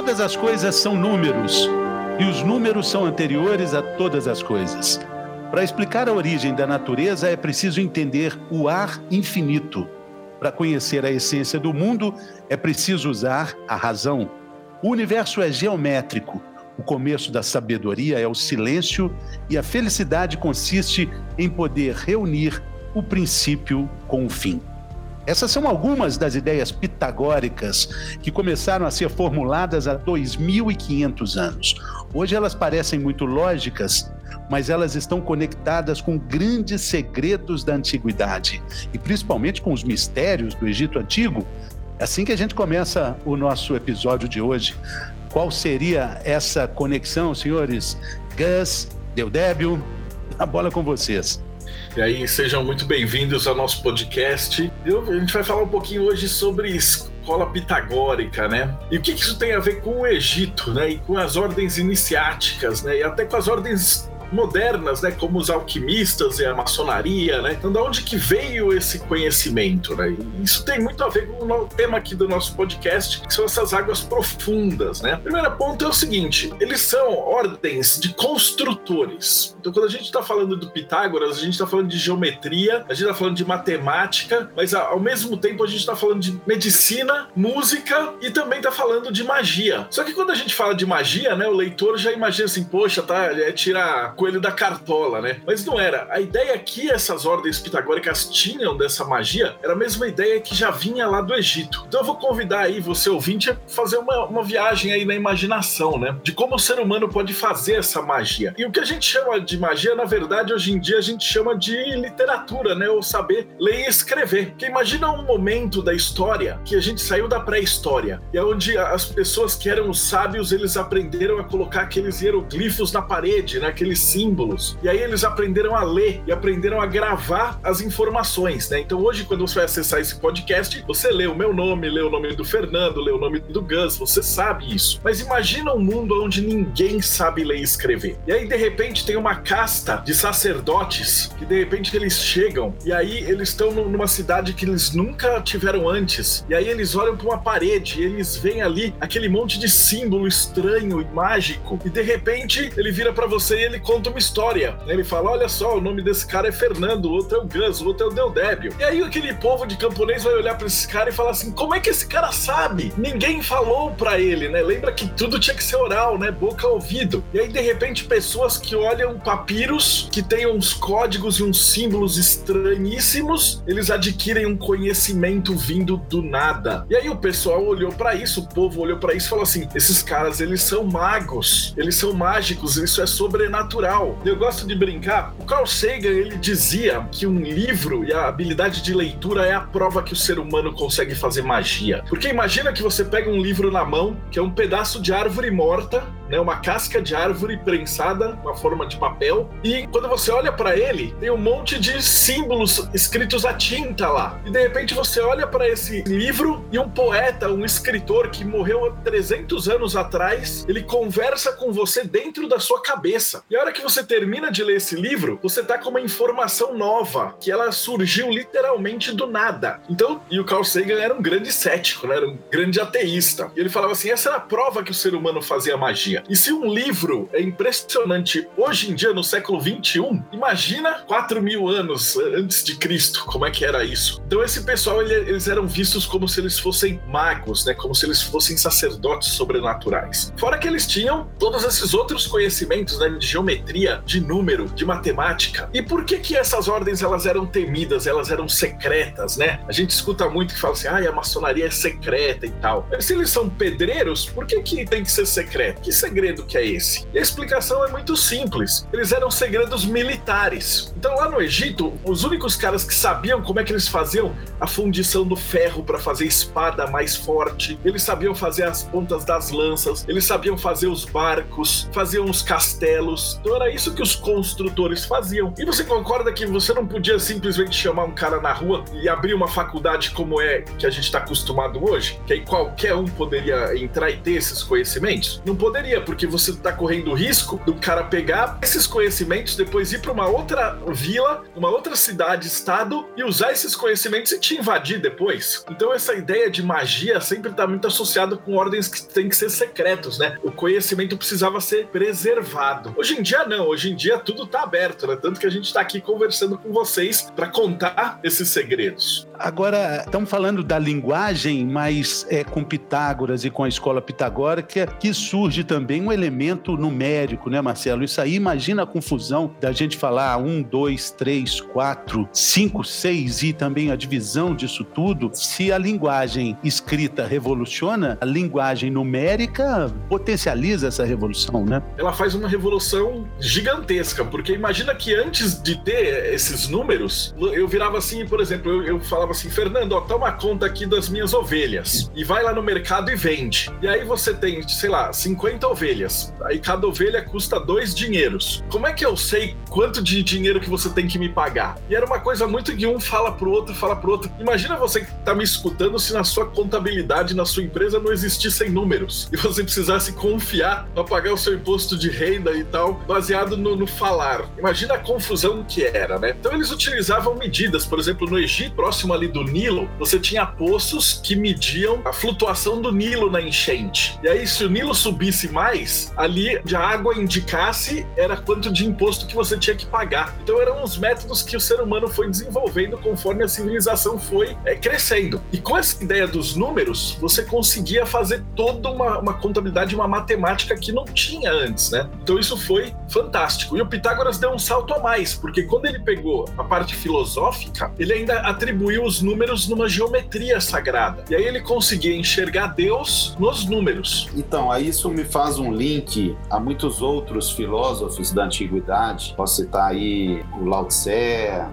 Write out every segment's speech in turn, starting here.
todas as coisas são números e os números são anteriores a todas as coisas. Para explicar a origem da natureza é preciso entender o ar infinito. Para conhecer a essência do mundo é preciso usar a razão. O universo é geométrico. O começo da sabedoria é o silêncio e a felicidade consiste em poder reunir o princípio com o fim. Essas são algumas das ideias pitagóricas que começaram a ser formuladas há 2.500 anos. Hoje elas parecem muito lógicas, mas elas estão conectadas com grandes segredos da antiguidade e principalmente com os mistérios do Egito Antigo. É assim que a gente começa o nosso episódio de hoje. Qual seria essa conexão, senhores? Gus, Deudébio, a bola com vocês. E aí, sejam muito bem-vindos ao nosso podcast. Eu, a gente vai falar um pouquinho hoje sobre escola pitagórica, né? E o que, que isso tem a ver com o Egito, né? E com as ordens iniciáticas, né? E até com as ordens modernas, né, como os alquimistas e a maçonaria, né? Então, da onde que veio esse conhecimento, né? Isso tem muito a ver com o tema aqui do nosso podcast, que são essas águas profundas, né? Primeiro ponto é o seguinte: eles são ordens de construtores. Então, quando a gente está falando do Pitágoras, a gente está falando de geometria, a gente está falando de matemática, mas ao mesmo tempo a gente está falando de medicina, música e também está falando de magia. Só que quando a gente fala de magia, né, o leitor já imagina assim, poxa, tá, é tirar coelho da cartola, né? Mas não era. A ideia que essas ordens pitagóricas tinham dessa magia era a mesma ideia que já vinha lá do Egito. Então eu vou convidar aí você ouvinte a fazer uma, uma viagem aí na imaginação, né? De como o ser humano pode fazer essa magia. E o que a gente chama de magia, na verdade, hoje em dia a gente chama de literatura, né? Ou saber ler e escrever. Porque imagina um momento da história que a gente saiu da pré-história e é onde as pessoas que eram os sábios eles aprenderam a colocar aqueles hieroglifos na parede, né? Aqueles símbolos. E aí eles aprenderam a ler e aprenderam a gravar as informações, né? Então hoje, quando você vai acessar esse podcast, você lê o meu nome, lê o nome do Fernando, lê o nome do Gus, você sabe isso. Mas imagina um mundo onde ninguém sabe ler e escrever. E aí, de repente, tem uma casta de sacerdotes que de repente eles chegam e aí eles estão numa cidade que eles nunca tiveram antes. E aí eles olham para uma parede e eles veem ali aquele monte de símbolo estranho e mágico. E de repente ele vira para você e ele conta uma história. Ele fala: olha só, o nome desse cara é Fernando, o outro é o Gus, o outro é o Deodébio. E aí aquele povo de camponês vai olhar para esse cara e falar assim: como é que esse cara sabe? Ninguém falou para ele, né? Lembra que tudo tinha que ser oral, né? Boca ouvido. E aí, de repente, pessoas que olham papiros que tem uns códigos e uns símbolos estranhíssimos, eles adquirem um conhecimento vindo do nada. E aí o pessoal olhou para isso, o povo olhou para isso e falou assim: esses caras, eles são magos, eles são mágicos, isso é sobrenatural legal. Eu gosto de brincar. O Carl Sagan ele dizia que um livro e a habilidade de leitura é a prova que o ser humano consegue fazer magia. Porque imagina que você pega um livro na mão, que é um pedaço de árvore morta, né, uma casca de árvore prensada, uma forma de papel, e quando você olha para ele, tem um monte de símbolos escritos a tinta lá. E de repente você olha para esse livro e um poeta, um escritor que morreu há 300 anos atrás, ele conversa com você dentro da sua cabeça. E a hora que você termina de ler esse livro, você tá com uma informação nova, que ela surgiu literalmente do nada. Então, e o Carl Sagan era um grande cético, né? Era um grande ateísta. E ele falava assim: essa era a prova que o ser humano fazia magia. E se um livro é impressionante hoje em dia, no século 21, imagina 4 mil anos antes de Cristo, como é que era isso? Então, esse pessoal, ele, eles eram vistos como se eles fossem magos, né? Como se eles fossem sacerdotes sobrenaturais. Fora que eles tinham todos esses outros conhecimentos, né? De geometria, de número, de matemática. E por que que essas ordens, elas eram temidas, elas eram secretas, né? A gente escuta muito que fala assim, ah, a maçonaria é secreta e tal. Mas se eles são pedreiros, por que que tem que ser secreto? Que segredo que é esse? E a explicação é muito simples. Eles eram segredos militares. Então lá no Egito, os únicos caras que sabiam como é que eles faziam a fundição do ferro para fazer espada mais forte, eles sabiam fazer as pontas das lanças, eles sabiam fazer os barcos, faziam os castelos. Então era isso que os construtores faziam. E você concorda que você não podia simplesmente chamar um cara na rua e abrir uma faculdade como é que a gente está acostumado hoje? Que aí qualquer um poderia entrar e ter esses conhecimentos? Não poderia porque você está correndo o risco do cara pegar esses conhecimentos, depois ir para uma outra vila, uma outra cidade, estado e usar esses conhecimentos e te invadir depois. Então essa ideia de magia sempre está muito associada com ordens que têm que ser secretos, né? O conhecimento precisava ser preservado. Hoje em dia não, hoje em dia tudo está aberto, né? Tanto que a gente está aqui conversando com vocês para contar esses segredos. Agora, estamos falando da linguagem, mas é com Pitágoras e com a escola pitagórica que surge também um elemento numérico, né, Marcelo? Isso aí, imagina a confusão da gente falar um, dois, três, quatro, cinco, seis e também a divisão disso tudo. Se a linguagem escrita revoluciona, a linguagem numérica potencializa essa revolução, né? Ela faz uma revolução gigantesca, porque imagina que antes de ter esses números, eu virava assim, por exemplo, eu, eu falava assim, Fernando, ó, toma conta aqui das minhas ovelhas. E vai lá no mercado e vende. E aí você tem, sei lá, 50 ovelhas. Aí cada ovelha custa dois dinheiros. Como é que eu sei quanto de dinheiro que você tem que me pagar? E era uma coisa muito que um fala pro outro, fala pro outro. Imagina você que tá me escutando se na sua contabilidade, na sua empresa não existissem números. E você precisasse confiar para pagar o seu imposto de renda e tal, baseado no, no falar. Imagina a confusão que era, né? Então eles utilizavam medidas, por exemplo, no Egito, próximo ali do Nilo, você tinha poços que mediam a flutuação do Nilo na enchente. E aí, se o Nilo subisse mais, ali a água indicasse era quanto de imposto que você tinha que pagar. Então eram os métodos que o ser humano foi desenvolvendo conforme a civilização foi é, crescendo. E com essa ideia dos números, você conseguia fazer toda uma, uma contabilidade, uma matemática que não tinha antes, né? Então isso foi fantástico. E o Pitágoras deu um salto a mais, porque quando ele pegou a parte filosófica, ele ainda atribuiu os números numa geometria sagrada. E aí ele conseguia enxergar Deus nos números. Então, aí isso me faz um link a muitos outros filósofos da antiguidade. Posso citar aí o Lao Tse,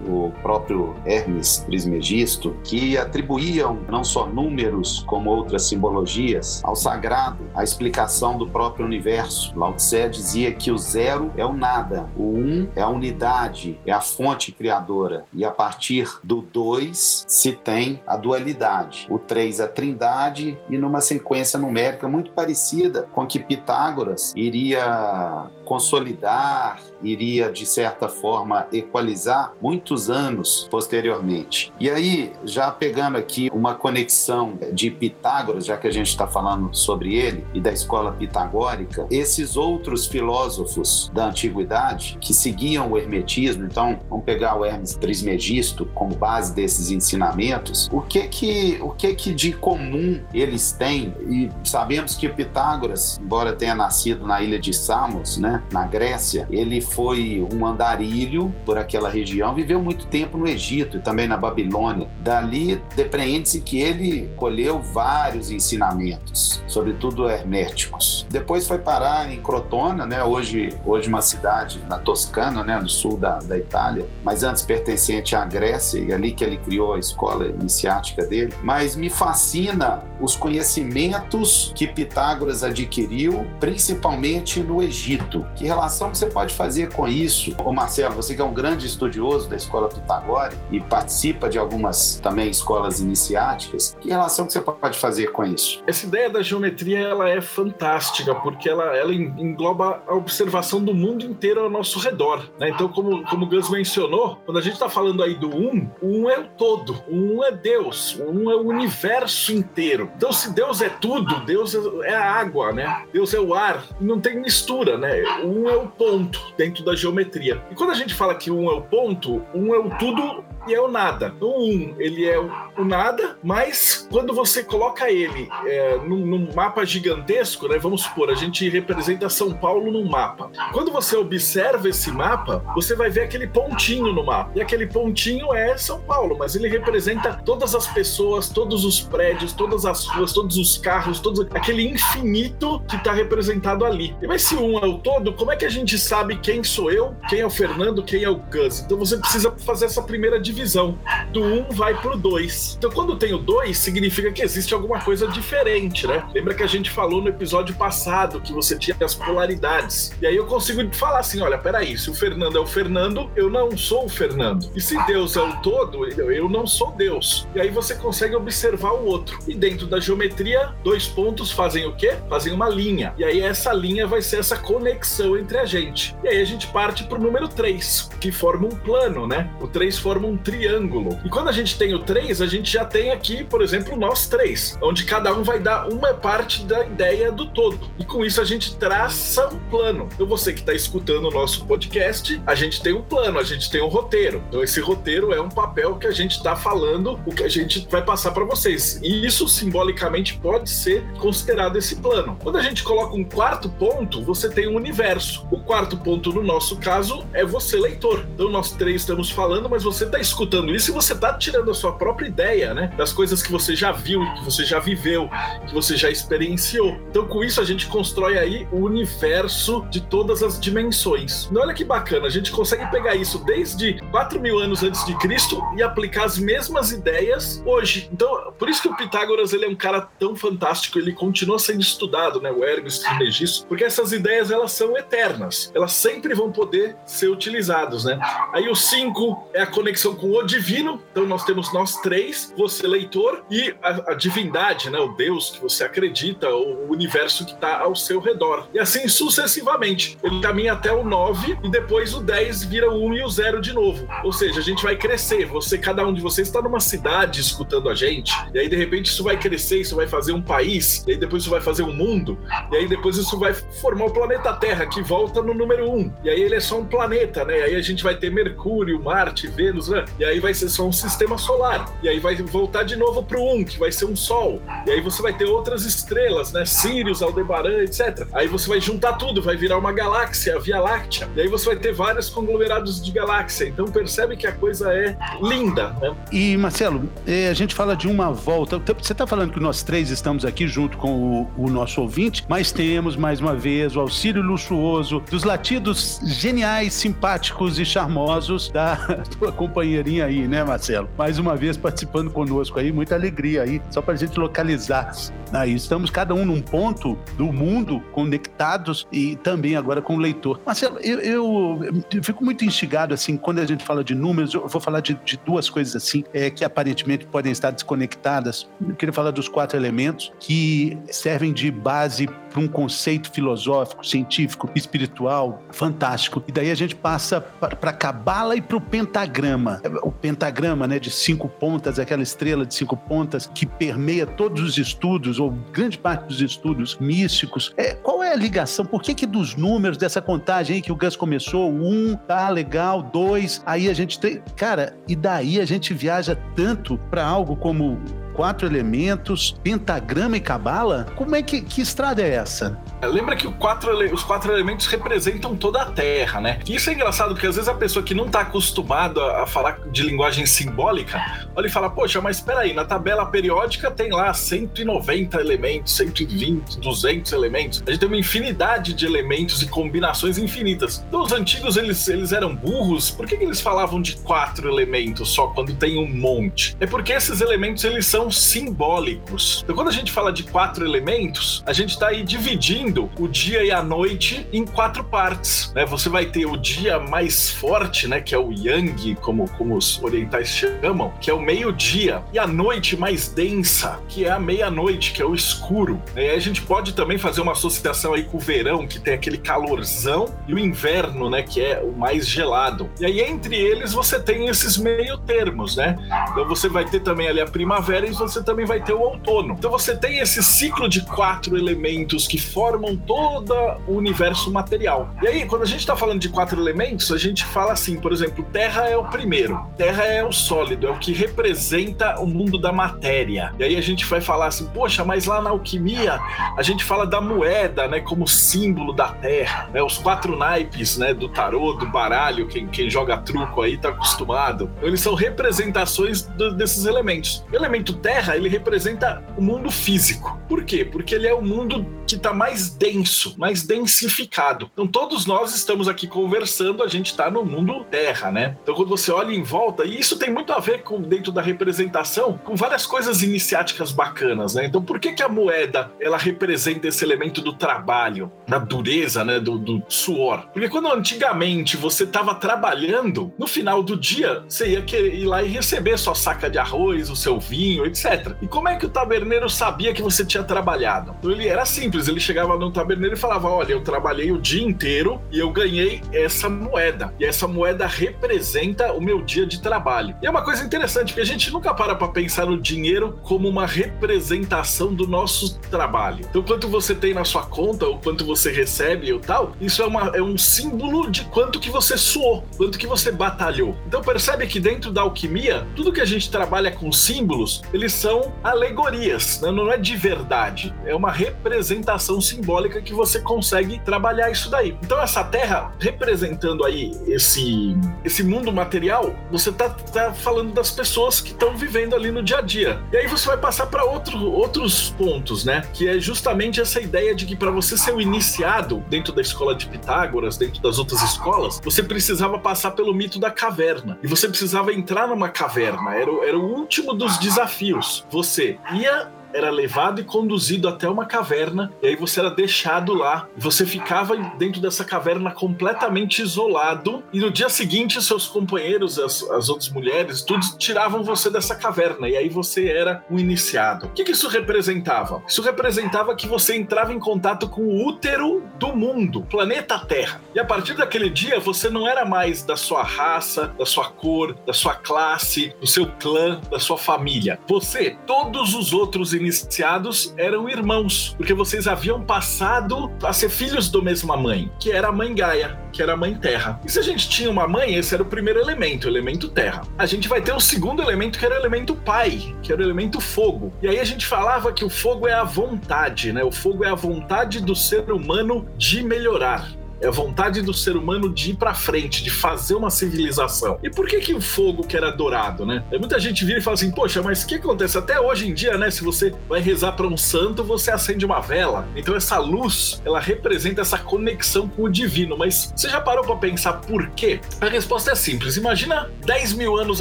o próprio Hermes Trismegisto, que atribuíam não só números como outras simbologias ao sagrado, a explicação do próprio universo. Lao Tse dizia que o zero é o nada, o um é a unidade, é a fonte criadora, e a partir do dois se tem a dualidade. O 3 a trindade e numa sequência numérica muito parecida com que Pitágoras iria consolidar, iria de certa forma equalizar muitos anos posteriormente. E aí, já pegando aqui uma conexão de Pitágoras, já que a gente está falando sobre ele e da escola pitagórica, esses outros filósofos da antiguidade que seguiam o hermetismo, então vamos pegar o Hermes Trismegisto como base desses ensinamentos, o que que o que que de comum eles têm? E sabemos que Pitágoras, embora tenha nascido na ilha de Samos, né, na Grécia, ele foi um andarilho por aquela região, viveu muito tempo no Egito e também na Babilônia. Dali depreende-se que ele colheu vários ensinamentos, sobretudo herméticos. Depois foi parar em Crotona, né, hoje, hoje uma cidade na Toscana, né, no sul da, da Itália, mas antes pertencente à Grécia, e ali que ele criou a escola iniciática dele. Mas me fascina os conhecimentos que Pitágoras adquiriu, principalmente no Egito. Que relação você pode fazer com isso? Ô Marcelo, você que é um grande estudioso da escola pitagórica e participa de algumas também escolas iniciáticas, que relação que você pode fazer com isso? Essa ideia da geometria ela é fantástica porque ela, ela engloba a observação do mundo inteiro ao nosso redor. Né? Então, como, como o Gus mencionou, quando a gente está falando aí do um, um é o todo, um é Deus, um é o universo inteiro. Então, se Deus é tudo, Deus é a água, né? Deus é o ar, não tem mistura, né? Um é o ponto dentro da geometria. E quando a gente fala que um é o ponto, um é o tudo e é o nada. No um, ele é o, nada, mas quando você coloca ele é, num, num, mapa gigantesco, né? Vamos supor, a gente representa São Paulo num mapa. Quando você observa esse mapa, você vai ver aquele pontinho no mapa. E aquele pontinho é São Paulo, mas ele representa todas as pessoas, todos os prédios, todas as ruas, todos os carros, todo aquele infinito que está representado ali. Mas se um é o todo, como é que a gente sabe quem sou eu, quem é o Fernando, quem é o Gus? Então você precisa fazer essa primeira divisão divisão. Do 1 um vai pro 2. Então, quando tem o 2, significa que existe alguma coisa diferente, né? Lembra que a gente falou no episódio passado que você tinha as polaridades. E aí eu consigo falar assim: olha, peraí, se o Fernando é o Fernando, eu não sou o Fernando. E se Deus é o todo, eu não sou Deus. E aí você consegue observar o outro. E dentro da geometria, dois pontos fazem o quê? Fazem uma linha. E aí essa linha vai ser essa conexão entre a gente. E aí a gente parte pro número 3, que forma um plano, né? O 3 forma um triângulo. E quando a gente tem o 3, a gente já tem aqui, por exemplo, nós três, onde cada um vai dar uma parte da ideia do todo. E com isso a gente traça um plano. Então você que está escutando o nosso podcast, a gente tem um plano, a gente tem um roteiro. Então esse roteiro é um papel que a gente está falando, o que a gente vai passar para vocês. E isso simbolicamente pode ser considerado esse plano. Quando a gente coloca um quarto ponto, você tem um universo. O quarto ponto, no nosso caso, é você, leitor. Então nós três estamos falando, mas você está escutando isso e você está tirando a sua própria ideia, né? Das coisas que você já viu, que você já viveu, que você já experienciou. Então com isso a gente constrói aí o universo de todas as dimensões. Então, olha que bacana, a gente consegue pegar isso desde 4 mil anos antes de Cristo e aplicar as mesmas ideias hoje. Então, por isso que o Pitágoras ele é um cara tão fantástico, ele continua sendo estudado, né? O Hermes Trismegisto, porque essas ideias elas são eternas, elas sempre vão poder ser utilizadas, né? Aí o 5 é a conexão com o divino, então nós temos nós três, você leitor e a, a divindade, né? O Deus que você acredita, o universo que está ao seu redor. E assim sucessivamente. Ele caminha até o 9 e depois o 10 vira o 1 e o 0 de novo. Ou seja, a gente vai crescer. Você, cada um de vocês está numa cidade escutando a gente, e aí de repente isso vai crescer, isso vai fazer um país, e aí depois isso vai fazer um mundo, e aí depois isso vai formar o planeta Terra, que volta no número 1. E aí ele é só um planeta, né? E aí a gente vai ter Mercúrio, Marte, Vênus, né? E aí vai ser só um sistema solar. E aí vai voltar de novo pro 1, que vai ser um Sol. E aí você vai ter outras estrelas, né? Sirius, Aldebaran, etc. Aí você vai juntar tudo, vai virar uma galáxia, a Via Láctea. E aí você vai ter vários conglomerados de galáxia. Então percebe que a coisa é linda, né? E Marcelo, é, a gente fala de uma volta. Você está falando que nós três estamos aqui junto com o, o nosso ouvinte, mas temos mais uma vez o auxílio luxuoso dos latidos geniais, simpáticos e charmosos da tua companheirinha aí, né, Marcelo? Mais uma vez participando conosco aí, muita alegria aí, só para a gente localizar aí. Estamos cada um num ponto do mundo conectados e também agora com o leitor. Marcelo, eu, eu, eu fico muito instigado assim quando a gente fala de números. Eu vou falar de, de duas coisas assim é, que aparentemente podem estar desconectadas. Eu queria falar dos quatro elementos que servem de base um conceito filosófico, científico, espiritual fantástico. E daí a gente passa para a cabala e para o pentagrama. O pentagrama, né, de cinco pontas, aquela estrela de cinco pontas que permeia todos os estudos ou grande parte dos estudos místicos. É, qual é a ligação? Por que que dos números dessa contagem aí que o Gus começou, um, tá legal, dois, aí a gente tem, cara, e daí a gente viaja tanto para algo como quatro elementos, pentagrama e cabala? Como é que, que estrada é essa? Lembra que quatro, os quatro elementos representam toda a Terra, né? E isso é engraçado, porque às vezes a pessoa que não está acostumada a falar de linguagem simbólica, olha e fala, poxa, mas espera aí, na tabela periódica tem lá 190 elementos, 120, 200 elementos. A gente tem uma infinidade de elementos e combinações infinitas. Então os antigos, eles, eles eram burros, por que, que eles falavam de quatro elementos só quando tem um monte? É porque esses elementos, eles são simbólicos. Então, quando a gente fala de quatro elementos, a gente está aí dividindo o dia e a noite em quatro partes. Né? Você vai ter o dia mais forte, né, que é o Yang, como, como os orientais chamam, que é o meio-dia, e a noite mais densa, que é a meia-noite, que é o escuro. Aí a gente pode também fazer uma associação aí com o verão, que tem aquele calorzão, e o inverno, né, que é o mais gelado. E aí entre eles você tem esses meio termos, né? Então você vai ter também ali a primavera e você também vai ter o outono. Então você tem esse ciclo de quatro elementos que formam todo o universo material. E aí, quando a gente está falando de quatro elementos, a gente fala assim, por exemplo, terra é o primeiro. Terra é o sólido, é o que representa o mundo da matéria. E aí a gente vai falar assim, poxa, mas lá na alquimia a gente fala da moeda, né, como símbolo da terra. Né? Os quatro naipes, né, do tarô, do baralho, quem, quem joga truco aí tá acostumado. Então, eles são representações do, desses elementos. O elemento Terra, ele representa o mundo físico. Por quê? Porque ele é o mundo que está mais denso, mais densificado. Então todos nós estamos aqui conversando, a gente está no mundo Terra, né? Então quando você olha em volta, e isso tem muito a ver com dentro da representação, com várias coisas iniciáticas bacanas, né? Então por que que a moeda ela representa esse elemento do trabalho, da dureza, né? Do, do suor? Porque quando antigamente você estava trabalhando, no final do dia você ia querer ir lá e receber sua saca de arroz, o seu vinho, etc. E como é que o taberneiro sabia que você tinha trabalhado? Então ele era simples, ele chegava no taberneiro e falava: Olha, eu trabalhei o dia inteiro e eu ganhei essa moeda. E essa moeda representa o meu dia de trabalho. E é uma coisa interessante, porque a gente nunca para para pensar no dinheiro como uma representação do nosso trabalho. Então, quanto você tem na sua conta, ou quanto você recebe ou tal, isso é, uma, é um símbolo de quanto que você suou, quanto que você batalhou. Então, percebe que dentro da alquimia, tudo que a gente trabalha com símbolos, eles são alegorias, né? não é de verdade. É uma representação simbólica que você consegue trabalhar isso daí. Então, essa terra representando aí esse, esse mundo material, você tá, tá falando das pessoas que estão vivendo ali no dia a dia. E aí você vai passar para outro, outros pontos, né? Que é justamente essa ideia de que para você ser o iniciado dentro da escola de Pitágoras, dentro das outras escolas, você precisava passar pelo mito da caverna. E você precisava entrar numa caverna. Era, era o último dos desafios. Você ia era levado e conduzido até uma caverna, e aí você era deixado lá. Você ficava dentro dessa caverna completamente isolado, e no dia seguinte, seus companheiros, as, as outras mulheres, todos tiravam você dessa caverna, e aí você era um iniciado. O que, que isso representava? Isso representava que você entrava em contato com o útero do mundo, planeta Terra. E a partir daquele dia, você não era mais da sua raça, da sua cor, da sua classe, do seu clã, da sua família. Você, todos os outros iniciados eram irmãos, porque vocês haviam passado a ser filhos da mesma mãe, que era a mãe Gaia, que era a mãe Terra. E se a gente tinha uma mãe, esse era o primeiro elemento, o elemento Terra. A gente vai ter o segundo elemento, que era o elemento Pai, que era o elemento Fogo. E aí a gente falava que o fogo é a vontade, né? O fogo é a vontade do ser humano de melhorar. É a vontade do ser humano de ir para frente, de fazer uma civilização. E por que que o fogo que era adorado, né? Muita gente vira e fala assim: "Poxa, mas o que acontece até hoje em dia, né? Se você vai rezar para um santo, você acende uma vela. Então essa luz, ela representa essa conexão com o divino. Mas você já parou para pensar por quê? A resposta é simples. Imagina 10 mil anos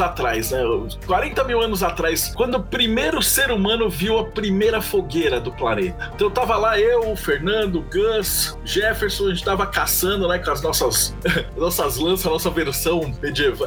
atrás, né? 40 mil anos atrás, quando o primeiro ser humano viu a primeira fogueira do planeta. Então tava lá eu, o Fernando, o Gus, o Jefferson, a gente tava caçando, né, com as nossas, nossas lanças, a nossa versão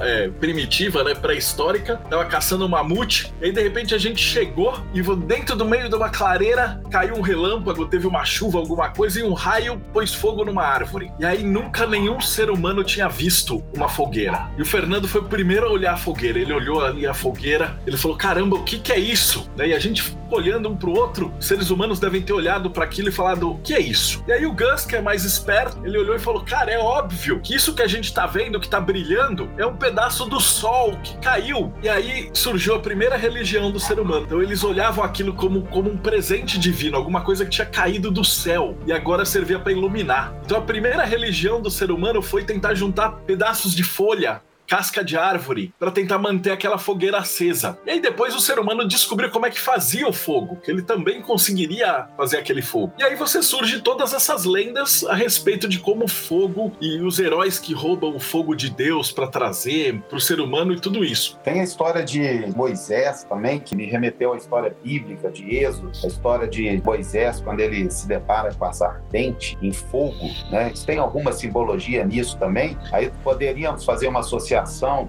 é, primitiva, né, pré-histórica. Tava caçando um mamute, e aí de repente a gente chegou e dentro do meio de uma clareira caiu um relâmpago, teve uma chuva, alguma coisa, e um raio pôs fogo numa árvore. E aí nunca nenhum ser humano tinha visto uma fogueira. E o Fernando foi o primeiro a olhar a fogueira. Ele olhou ali a fogueira, ele falou: caramba, o que, que é isso? E a gente olhando um pro outro, seres humanos devem ter olhado para aquilo e falado: o que é isso? E aí o Gus, que é mais esperto, ele olhou olhou e falou: Cara, é óbvio que isso que a gente tá vendo, que tá brilhando, é um pedaço do sol que caiu. E aí surgiu a primeira religião do ser humano. Então eles olhavam aquilo como, como um presente divino, alguma coisa que tinha caído do céu e agora servia para iluminar. Então a primeira religião do ser humano foi tentar juntar pedaços de folha casca de árvore para tentar manter aquela fogueira acesa. E aí depois o ser humano descobriu como é que fazia o fogo, que ele também conseguiria fazer aquele fogo. E aí você surge todas essas lendas a respeito de como o fogo e os heróis que roubam o fogo de Deus para trazer para o ser humano e tudo isso. Tem a história de Moisés também, que me remeteu à história bíblica de Êxodo, a história de Moisés quando ele se depara com a ardente em fogo, né? Tem alguma simbologia nisso também? Aí poderíamos fazer uma associação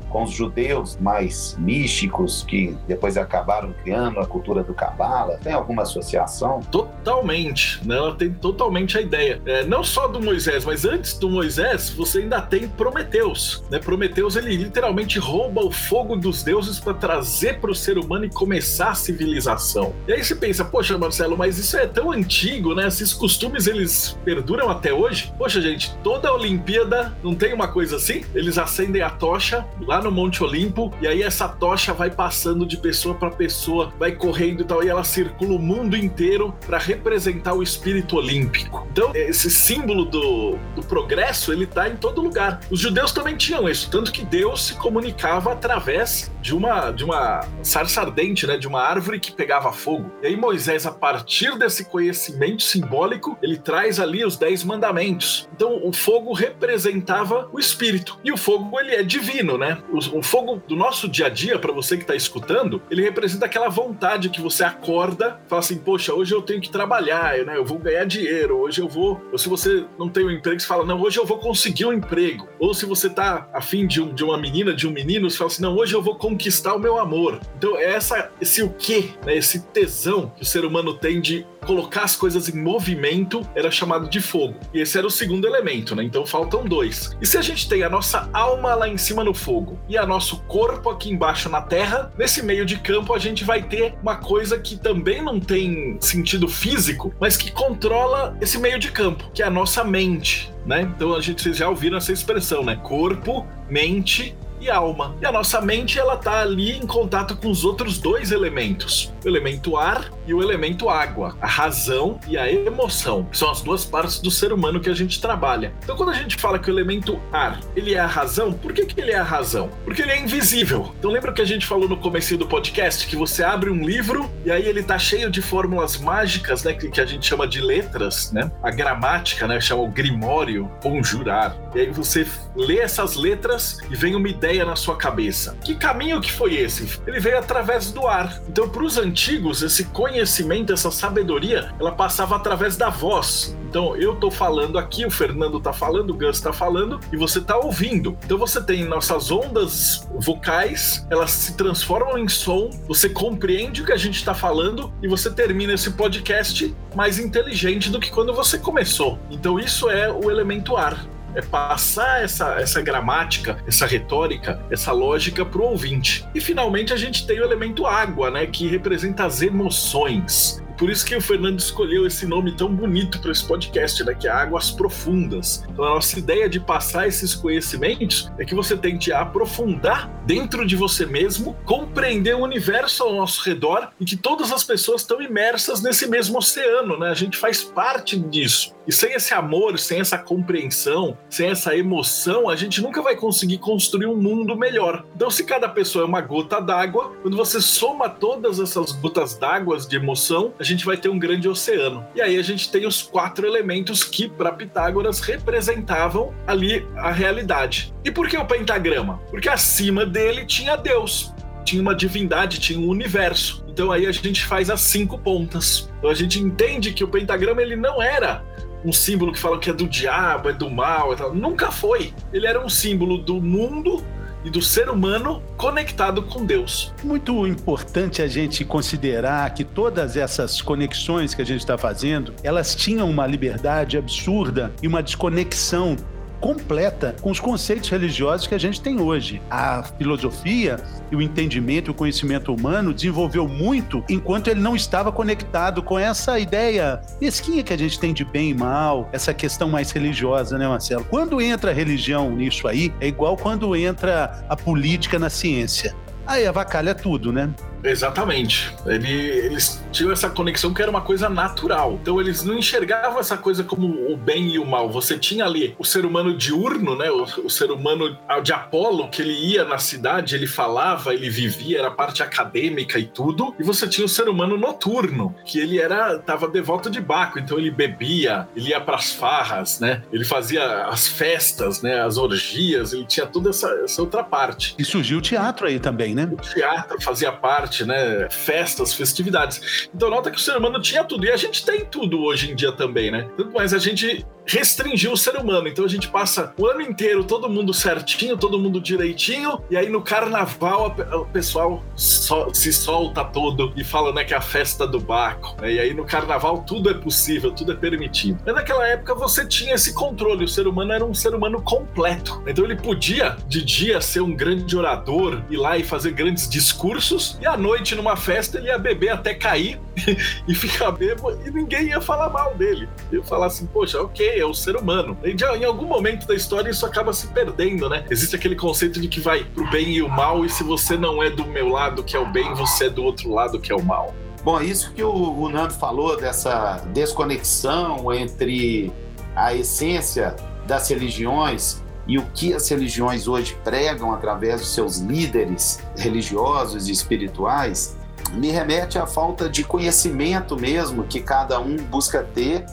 com os judeus mais místicos que depois acabaram criando a cultura do Cabala? Tem alguma associação? Totalmente, né? Ela tem totalmente a ideia. É, não só do Moisés, mas antes do Moisés, você ainda tem Prometeus. Né? Prometeus, ele literalmente rouba o fogo dos deuses para trazer para o ser humano e começar a civilização. E aí você pensa, poxa, Marcelo, mas isso é tão antigo, né? Esses costumes, eles perduram até hoje? Poxa, gente, toda a Olimpíada não tem uma coisa assim? Eles acendem a tocha tocha lá no Monte Olimpo, e aí essa tocha vai passando de pessoa para pessoa, vai correndo e tal, e ela circula o mundo inteiro para representar o espírito olímpico. Então, esse símbolo do, do progresso, ele tá em todo lugar. Os judeus também tinham isso, tanto que Deus se comunicava através de uma de uma sarça ardente, né, de uma árvore que pegava fogo. E aí Moisés, a partir desse conhecimento simbólico, ele traz ali os dez mandamentos. Então, o fogo representava o espírito. E o fogo, ele é divino, né? O, o fogo do nosso dia a dia, para você que está escutando, ele representa aquela vontade que você acorda, fala assim, poxa, hoje eu tenho que trabalhar, né? Eu vou ganhar dinheiro, hoje eu vou. Ou se você não tem um emprego, você fala, não, hoje eu vou conseguir um emprego. Ou se você tá afim de, um, de uma menina, de um menino, você fala assim, não, hoje eu vou conquistar o meu amor. Então, é essa, esse o quê, né? Esse tesão que o ser humano tem de colocar as coisas em movimento era chamado de fogo. E esse era o segundo elemento, né? Então faltam dois. E se a gente tem a nossa alma lá em cima no fogo e a nosso corpo aqui embaixo na terra, nesse meio de campo a gente vai ter uma coisa que também não tem sentido físico, mas que controla esse meio de campo, que é a nossa mente, né? Então a gente vocês já ouviram essa expressão, né? Corpo, mente e alma. E a nossa mente ela tá ali em contato com os outros dois elementos, o elemento ar e o elemento água, a razão e a emoção, são as duas partes do ser humano que a gente trabalha. Então quando a gente fala que o elemento ar, ele é a razão, por que, que ele é a razão? Porque ele é invisível. Então lembra que a gente falou no começo do podcast que você abre um livro e aí ele tá cheio de fórmulas mágicas, né, que, que a gente chama de letras, né? A gramática, né, chama o grimório, conjurar. E aí você lê essas letras e vem uma ideia ideia na sua cabeça. Que caminho que foi esse? Ele veio através do ar. Então, para os antigos, esse conhecimento, essa sabedoria, ela passava através da voz. Então, eu tô falando aqui, o Fernando tá falando, o Gus tá falando e você tá ouvindo. Então, você tem nossas ondas vocais, elas se transformam em som, você compreende o que a gente tá falando e você termina esse podcast mais inteligente do que quando você começou. Então, isso é o elemento ar é passar essa, essa gramática, essa retórica, essa lógica para o ouvinte. E finalmente a gente tem o elemento água, né, que representa as emoções. Por isso que o Fernando escolheu esse nome tão bonito para esse podcast, né? Que é Águas Profundas. Então, a nossa ideia de passar esses conhecimentos é que você tente aprofundar dentro de você mesmo, compreender o universo ao nosso redor e que todas as pessoas estão imersas nesse mesmo oceano, né? A gente faz parte disso. E sem esse amor, sem essa compreensão, sem essa emoção, a gente nunca vai conseguir construir um mundo melhor. Então, se cada pessoa é uma gota d'água, quando você soma todas essas gotas d'água de emoção, a gente vai ter um grande oceano. E aí a gente tem os quatro elementos que, para Pitágoras, representavam ali a realidade. E por que o pentagrama? Porque acima dele tinha Deus tinha uma divindade, tinha um universo. Então aí a gente faz as cinco pontas. Então a gente entende que o pentagrama ele não era um símbolo que fala que é do diabo, é do mal, é tal. nunca foi. Ele era um símbolo do mundo e do ser humano conectado com Deus. Muito importante a gente considerar que todas essas conexões que a gente está fazendo, elas tinham uma liberdade absurda e uma desconexão completa com os conceitos religiosos que a gente tem hoje. A filosofia e o entendimento e o conhecimento humano desenvolveu muito enquanto ele não estava conectado com essa ideia mesquinha que a gente tem de bem e mal, essa questão mais religiosa, né, Marcelo? Quando entra a religião nisso aí, é igual quando entra a política na ciência. Aí avacalha tudo, né? Exatamente. Ele, eles tinham essa conexão que era uma coisa natural. Então eles não enxergavam essa coisa como o bem e o mal. Você tinha ali o ser humano diurno, né? O, o ser humano de Apolo, que ele ia na cidade, ele falava, ele vivia, era parte acadêmica e tudo. E você tinha o ser humano noturno, que ele era tava devoto de Baco, então ele bebia, ele ia para as farras, né? Ele fazia as festas, né? As orgias, ele tinha toda essa, essa outra parte. E surgiu o teatro aí também, né? O teatro fazia parte arte, né? Festas, festividades. Então nota que o ser humano tinha tudo. E a gente tem tudo hoje em dia também, né? Mais a gente restringiu o ser humano. Então a gente passa o ano inteiro todo mundo certinho, todo mundo direitinho, e aí no carnaval o pessoal se solta todo e fala né, que é a festa do Baco. Né? E aí no carnaval tudo é possível, tudo é permitido. Mas naquela época você tinha esse controle, o ser humano era um ser humano completo. Então ele podia de dia ser um grande orador, ir lá e fazer grandes discursos, e à noite numa festa ele ia beber até cair e ficar bêbado e ninguém ia falar mal dele. Eu falar assim, poxa, ok? É o ser humano. E em algum momento da história isso acaba se perdendo, né? Existe aquele conceito de que vai pro bem e o mal, e se você não é do meu lado que é o bem, você é do outro lado que é o mal. Bom, isso que o, o Nando falou dessa desconexão entre a essência das religiões e o que as religiões hoje pregam através dos seus líderes religiosos e espirituais, me remete à falta de conhecimento mesmo que cada um busca ter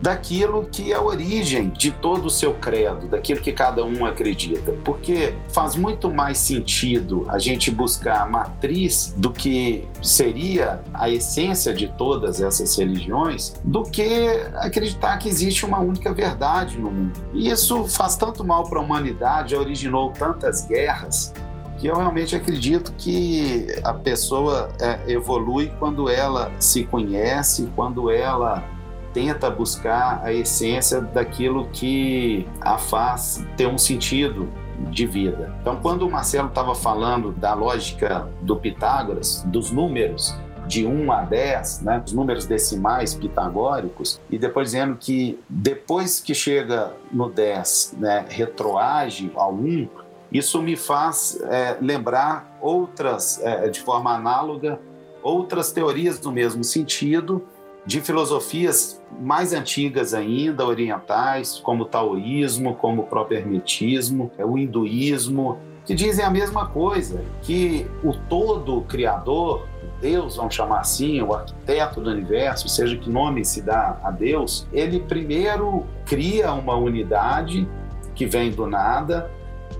daquilo que é a origem de todo o seu credo, daquilo que cada um acredita. Porque faz muito mais sentido a gente buscar a matriz do que seria a essência de todas essas religiões do que acreditar que existe uma única verdade no mundo. E isso faz tanto mal para a humanidade, originou tantas guerras, que eu realmente acredito que a pessoa é, evolui quando ela se conhece, quando ela tenta buscar a essência daquilo que a faz ter um sentido de vida. Então, quando o Marcelo estava falando da lógica do Pitágoras, dos números, de 1 a 10, né, os números decimais pitagóricos, e depois dizendo que depois que chega no 10, né, retroage ao 1, isso me faz é, lembrar outras, é, de forma análoga, outras teorias do mesmo sentido, de filosofias mais antigas ainda, orientais, como o taoísmo, como o próprio hermetismo, é, o hinduísmo, que dizem a mesma coisa, que o todo criador, Deus, vamos chamar assim, o arquiteto do universo, seja que nome se dá a Deus, ele primeiro cria uma unidade que vem do nada,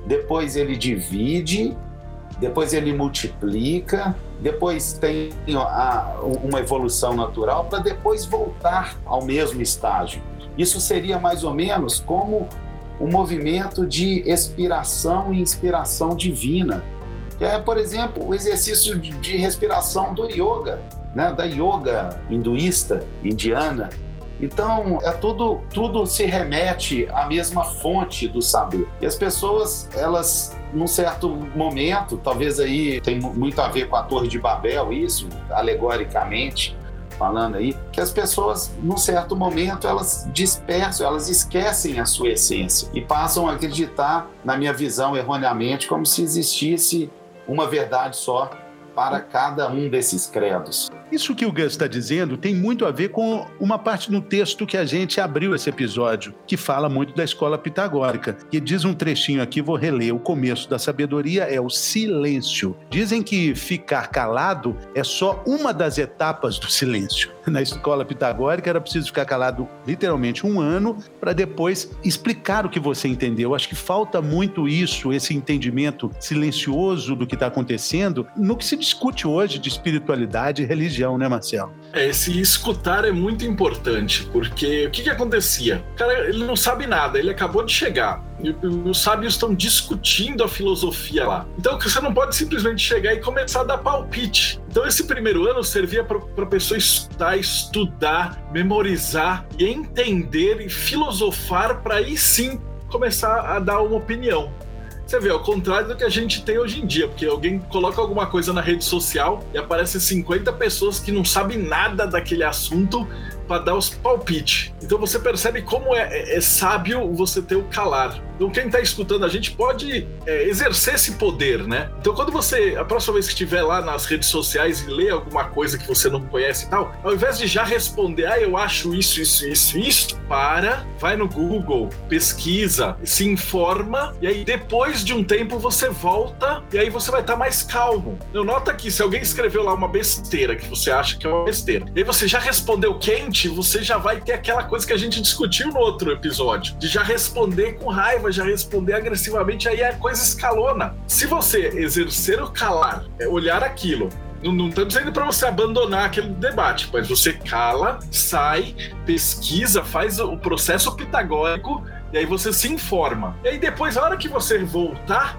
depois ele divide, depois ele multiplica, depois tem a, uma evolução natural para depois voltar ao mesmo estágio. Isso seria mais ou menos como um movimento de expiração e inspiração divina. É, por exemplo, o exercício de respiração do yoga, né? da yoga hinduísta, indiana. Então, é tudo, tudo se remete à mesma fonte do saber. E as pessoas, elas num certo momento, talvez aí tem muito a ver com a Torre de Babel, isso, alegoricamente falando aí, que as pessoas, num certo momento, elas dispersam, elas esquecem a sua essência e passam a acreditar, na minha visão, erroneamente, como se existisse uma verdade só para cada um desses credos. Isso que o Gus está dizendo tem muito a ver com uma parte no texto que a gente abriu esse episódio, que fala muito da escola pitagórica, que diz um trechinho aqui, vou reler. O começo da sabedoria é o silêncio. Dizem que ficar calado é só uma das etapas do silêncio. Na escola pitagórica era preciso ficar calado literalmente um ano para depois explicar o que você entendeu. Acho que falta muito isso, esse entendimento silencioso do que está acontecendo no que se discute hoje de espiritualidade e religião né, Marcelo? É, esse escutar é muito importante, porque o que, que acontecia? O cara, ele não sabe nada, ele acabou de chegar. E os sábios estão discutindo a filosofia lá. Então você não pode simplesmente chegar e começar a dar palpite. Então esse primeiro ano servia para a pessoa estudar, estudar, memorizar e entender e filosofar para aí sim começar a dar uma opinião. Você vê, ao contrário do que a gente tem hoje em dia, porque alguém coloca alguma coisa na rede social e aparece 50 pessoas que não sabem nada daquele assunto para dar os palpites. Então você percebe como é, é, é, sábio você ter o calar. Então quem está escutando a gente pode é, exercer esse poder, né? Então quando você, a próxima vez que estiver lá nas redes sociais e ler alguma coisa que você não conhece e tal, ao invés de já responder, ah, eu acho isso, isso, isso, isso, para, vai no Google, pesquisa, se informa e aí depois de um tempo você volta e aí você vai estar tá mais calmo. Eu nota que se alguém escreveu lá uma besteira que você acha que é uma besteira, e aí você já respondeu quente você já vai ter aquela coisa que a gente discutiu no outro episódio, de já responder com raiva, já responder agressivamente, aí a coisa escalona. Se você exercer o calar, é olhar aquilo, não, não estamos dizendo para você abandonar aquele debate, mas você cala, sai, pesquisa, faz o processo pitagórico e aí você se informa. E aí depois, a hora que você voltar,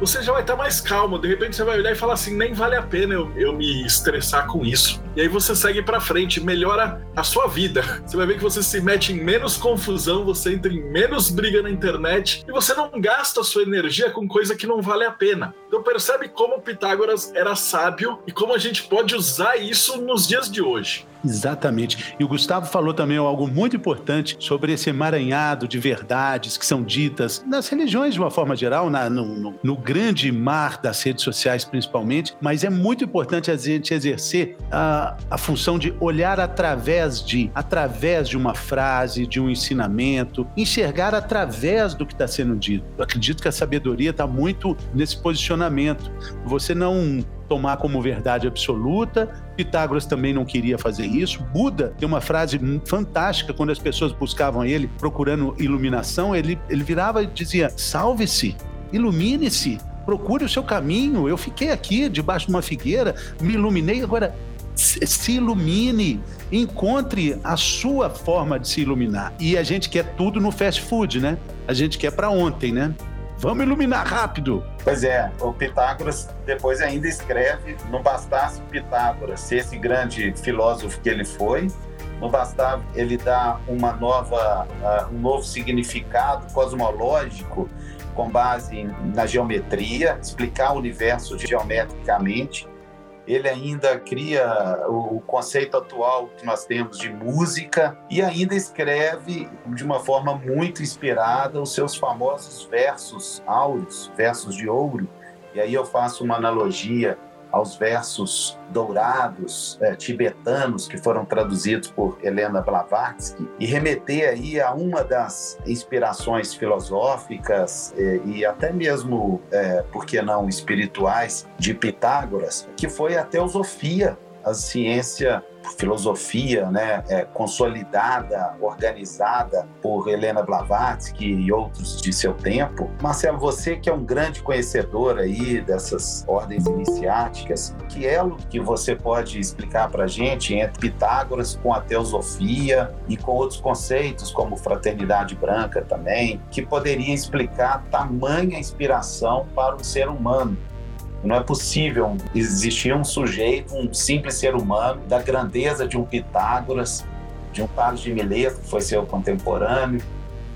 você já vai estar mais calmo. De repente você vai olhar e falar assim: nem vale a pena eu, eu me estressar com isso. E aí você segue para frente, melhora a sua vida. Você vai ver que você se mete em menos confusão, você entra em menos briga na internet e você não gasta a sua energia com coisa que não vale a pena. Então percebe como Pitágoras era sábio e como a gente pode usar isso nos dias de hoje. Exatamente. E o Gustavo falou também algo muito importante sobre esse emaranhado de verdades que são ditas nas religiões de uma forma geral, na, no, no, grande mar das redes sociais principalmente, mas é muito importante a gente exercer a, a função de olhar através de, através de uma frase, de um ensinamento, enxergar através do que está sendo dito. Eu acredito que a sabedoria está muito nesse posicionamento. Você não tomar como verdade absoluta. Pitágoras também não queria fazer isso. Buda tem uma frase fantástica quando as pessoas buscavam ele procurando iluminação, ele, ele virava e dizia: "Salve-se, ilumine-se, procure o seu caminho. Eu fiquei aqui debaixo de uma figueira, me iluminei, agora se ilumine, encontre a sua forma de se iluminar. E a gente quer tudo no fast food, né? A gente quer para ontem, né? Vamos iluminar rápido. Pois é, o Pitágoras depois ainda escreve: não bastasse Pitágoras ser esse grande filósofo que ele foi, não bastava ele dar uma nova, uh, um novo significado cosmológico com base na geometria, explicar o universo geometricamente, ele ainda cria o conceito atual que nós temos de música e ainda escreve de uma forma muito inspirada os seus famosos versos áureos, versos de ouro. E aí eu faço uma analogia aos versos dourados é, tibetanos que foram traduzidos por Helena Blavatsky e remeter aí a uma das inspirações filosóficas é, e até mesmo, é, por que não, espirituais de Pitágoras, que foi a teosofia, a ciência filosofia né, é, consolidada, organizada por Helena Blavatsky e outros de seu tempo. Marcelo, você que é um grande conhecedor aí dessas ordens iniciáticas, que elo que você pode explicar para gente entre Pitágoras com a teosofia e com outros conceitos como fraternidade branca também, que poderia explicar tamanha inspiração para o ser humano não é possível existir um sujeito, um simples ser humano, da grandeza de um Pitágoras, de um Carlos de Mileto, que foi seu contemporâneo,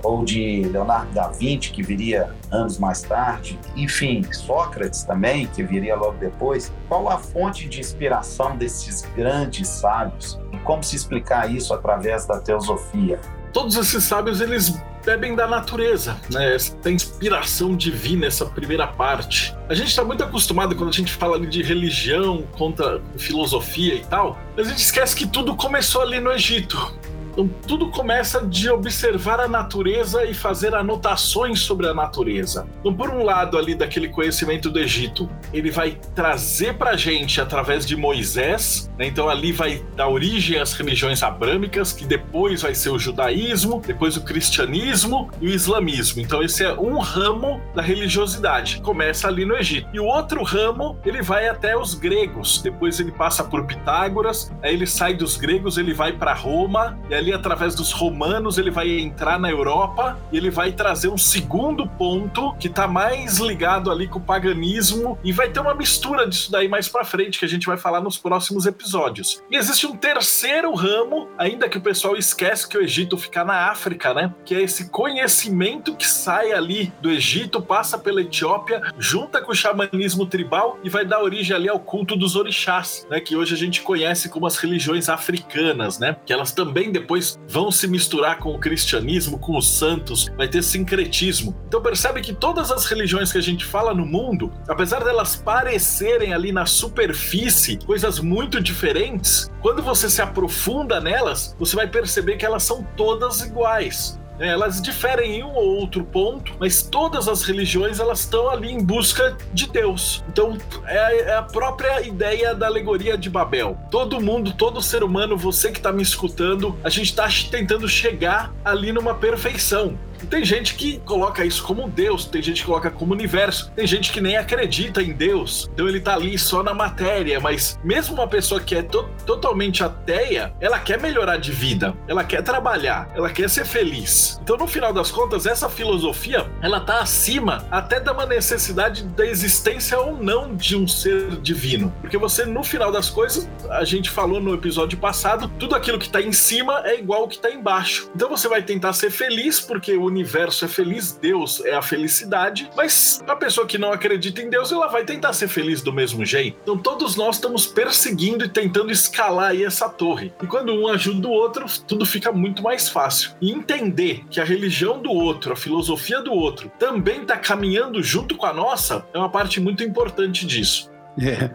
ou de Leonardo da Vinci, que viria anos mais tarde, enfim, Sócrates também, que viria logo depois. Qual a fonte de inspiração desses grandes sábios? E como se explicar isso através da teosofia? Todos esses sábios, eles bebem da natureza, né? Essa inspiração divina, essa primeira parte. A gente está muito acostumado quando a gente fala de religião contra filosofia e tal, a gente esquece que tudo começou ali no Egito. Então, tudo começa de observar a natureza e fazer anotações sobre a natureza. Então, por um lado, ali daquele conhecimento do Egito, ele vai trazer para a gente através de Moisés. Né? Então, ali vai dar origem às religiões abrâmicas, que depois vai ser o judaísmo, depois o cristianismo e o islamismo. Então, esse é um ramo da religiosidade. Começa ali no Egito. E o outro ramo, ele vai até os gregos. Depois ele passa por Pitágoras, aí ele sai dos gregos, ele vai para Roma, e ali através dos romanos ele vai entrar na Europa e ele vai trazer um segundo ponto que está mais ligado ali com o paganismo e vai ter uma mistura disso daí mais para frente que a gente vai falar nos próximos episódios. E existe um terceiro ramo, ainda que o pessoal esquece que o Egito fica na África, né? Que é esse conhecimento que sai ali do Egito, passa pela Etiópia, junta com o xamanismo tribal e vai dar origem ali ao culto dos orixás, né? Que hoje a gente conhece como as religiões africanas, né? Que elas também depois depois vão se misturar com o cristianismo, com os santos, vai ter sincretismo. Então percebe que todas as religiões que a gente fala no mundo, apesar delas parecerem ali na superfície coisas muito diferentes, quando você se aprofunda nelas, você vai perceber que elas são todas iguais. É, elas diferem em um ou outro ponto, mas todas as religiões elas estão ali em busca de Deus. Então é, é a própria ideia da alegoria de Babel. Todo mundo, todo ser humano, você que está me escutando, a gente está tentando chegar ali numa perfeição. Tem gente que coloca isso como Deus, tem gente que coloca como universo, tem gente que nem acredita em Deus, então ele tá ali só na matéria, mas mesmo uma pessoa que é to totalmente ateia, ela quer melhorar de vida, ela quer trabalhar, ela quer ser feliz. Então, no final das contas, essa filosofia, ela tá acima até de uma necessidade da existência ou não de um ser divino. Porque você, no final das coisas, a gente falou no episódio passado, tudo aquilo que tá em cima é igual ao que tá embaixo. Então você vai tentar ser feliz porque o universo é feliz, Deus é a felicidade, mas a pessoa que não acredita em Deus, ela vai tentar ser feliz do mesmo jeito. Então todos nós estamos perseguindo e tentando escalar aí essa torre. E quando um ajuda o outro, tudo fica muito mais fácil. E entender que a religião do outro, a filosofia do outro, também está caminhando junto com a nossa, é uma parte muito importante disso. É.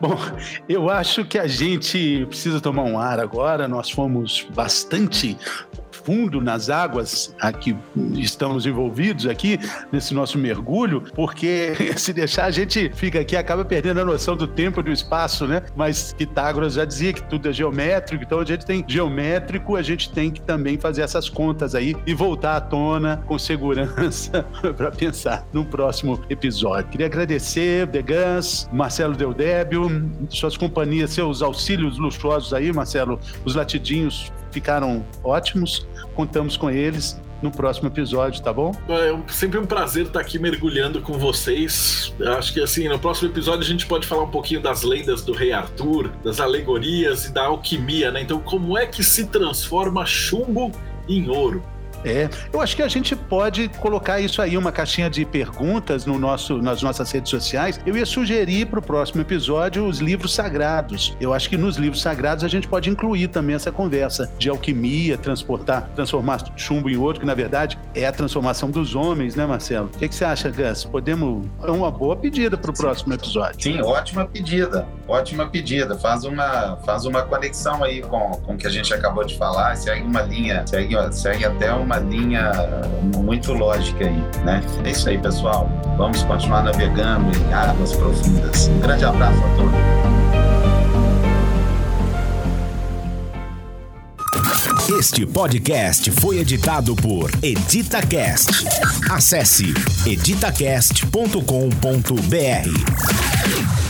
Bom, eu acho que a gente precisa tomar um ar agora. Nós fomos bastante fundo nas águas aqui estamos envolvidos aqui nesse nosso mergulho, porque se deixar a gente fica aqui acaba perdendo a noção do tempo e do espaço, né? Mas Pitágoras já dizia que tudo é geométrico, então a gente tem geométrico, a gente tem que também fazer essas contas aí e voltar à tona com segurança para pensar no próximo episódio. Queria agradecer Degans, Marcelo Deudébio, suas companhias, seus auxílios luxuosos aí, Marcelo, os latidinhos ficaram ótimos. Contamos com eles no próximo episódio, tá bom? É sempre um prazer estar aqui mergulhando com vocês. Eu acho que assim, no próximo episódio a gente pode falar um pouquinho das lendas do Rei Arthur, das alegorias e da alquimia, né? Então, como é que se transforma chumbo em ouro? É, eu acho que a gente pode colocar isso aí, uma caixinha de perguntas no nosso, nas nossas redes sociais. Eu ia sugerir para o próximo episódio os livros sagrados. Eu acho que nos livros sagrados a gente pode incluir também essa conversa de alquimia, transportar, transformar chumbo em ouro, que na verdade é a transformação dos homens, né, Marcelo? O que, que você acha, Gus? Podemos. É uma boa pedida para o próximo episódio. Sim, ótima pedida. Ótima pedida. Faz uma, faz uma conexão aí com, com o que a gente acabou de falar. Segue uma linha, segue, segue até uma linha muito lógica aí, né? É isso aí, pessoal. Vamos continuar navegando em águas profundas. Um grande abraço a todos. Este podcast foi editado por EditaCast. Acesse editacast.com.br.